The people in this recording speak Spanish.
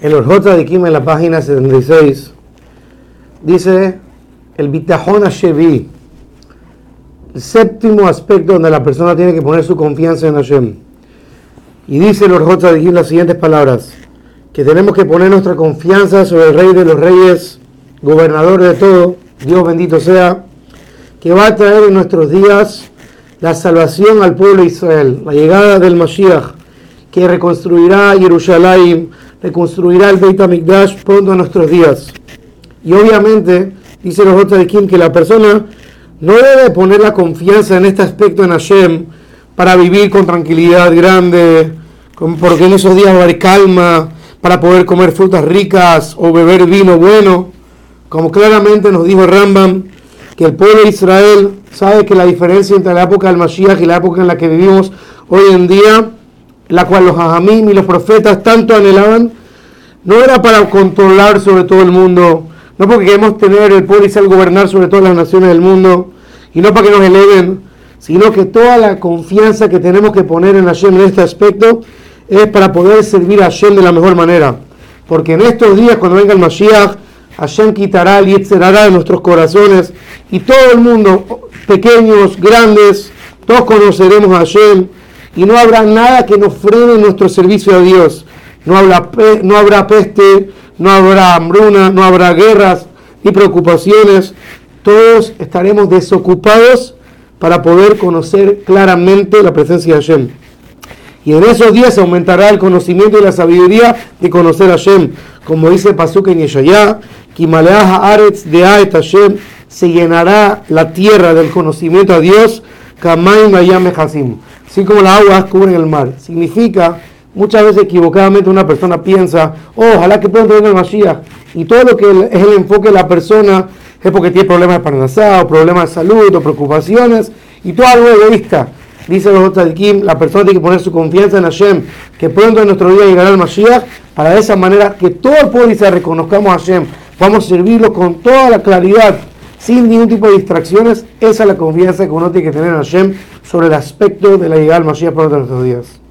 El Orjot Kim en la página 76 dice el Bitajón Hashevi, el séptimo aspecto donde la persona tiene que poner su confianza en Hashem. Y dice el Orjot Kim las siguientes palabras, que tenemos que poner nuestra confianza sobre el Rey de los Reyes, gobernador de todo, Dios bendito sea, que va a traer en nuestros días la salvación al pueblo de Israel, la llegada del Mashiach, que reconstruirá Jerusalén, reconstruirá el Beit HaMikdash pronto en nuestros días. Y obviamente, dice los otros de Kim, que la persona no debe poner la confianza en este aspecto en Hashem para vivir con tranquilidad grande, porque en esos días va a haber calma, para poder comer frutas ricas o beber vino bueno, como claramente nos dijo Rambam, que el pueblo de Israel sabe que la diferencia entre la época del Mashiach y la época en la que vivimos hoy en día la cual los hajamim y los profetas tanto anhelaban, no era para controlar sobre todo el mundo, no porque queremos tener el poder y gobernar sobre todas las naciones del mundo, y no para que nos eleven, sino que toda la confianza que tenemos que poner en Hashem en este aspecto es para poder servir a Hashem de la mejor manera. Porque en estos días, cuando venga el Mashiach, Hashem quitará el Yetzerará de nuestros corazones y todo el mundo, pequeños, grandes, todos conoceremos a Hashem y no habrá nada que nos frene nuestro servicio a Dios. No habrá, no habrá peste, no habrá hambruna, no habrá guerras ni preocupaciones. Todos estaremos desocupados para poder conocer claramente la presencia de Hashem. Y en esos días aumentará el conocimiento y la sabiduría de conocer a Hashem. Como dice Pasuk en Yeshayah, Aretz de Hashem, se llenará la tierra del conocimiento a Dios, así como las aguas cubren el mar. Significa, muchas veces equivocadamente una persona piensa, oh, ojalá que pronto venga el Mashiach. Y todo lo que es el enfoque de la persona es porque tiene problemas de parnasá, o problemas de salud, o preocupaciones, y todo algo egoísta. Dice los otros Kim, la persona tiene que poner su confianza en Hashem, que pronto en nuestro día llegará el Mashiach, para de esa manera que todo el pueblo Israel reconozcamos a Hashem, vamos a servirlo con toda la claridad sin ningún tipo de distracciones. Esa es la confianza que uno tiene que tener en Hashem sobre el aspecto de la llegada al Mashiach por nuestros días.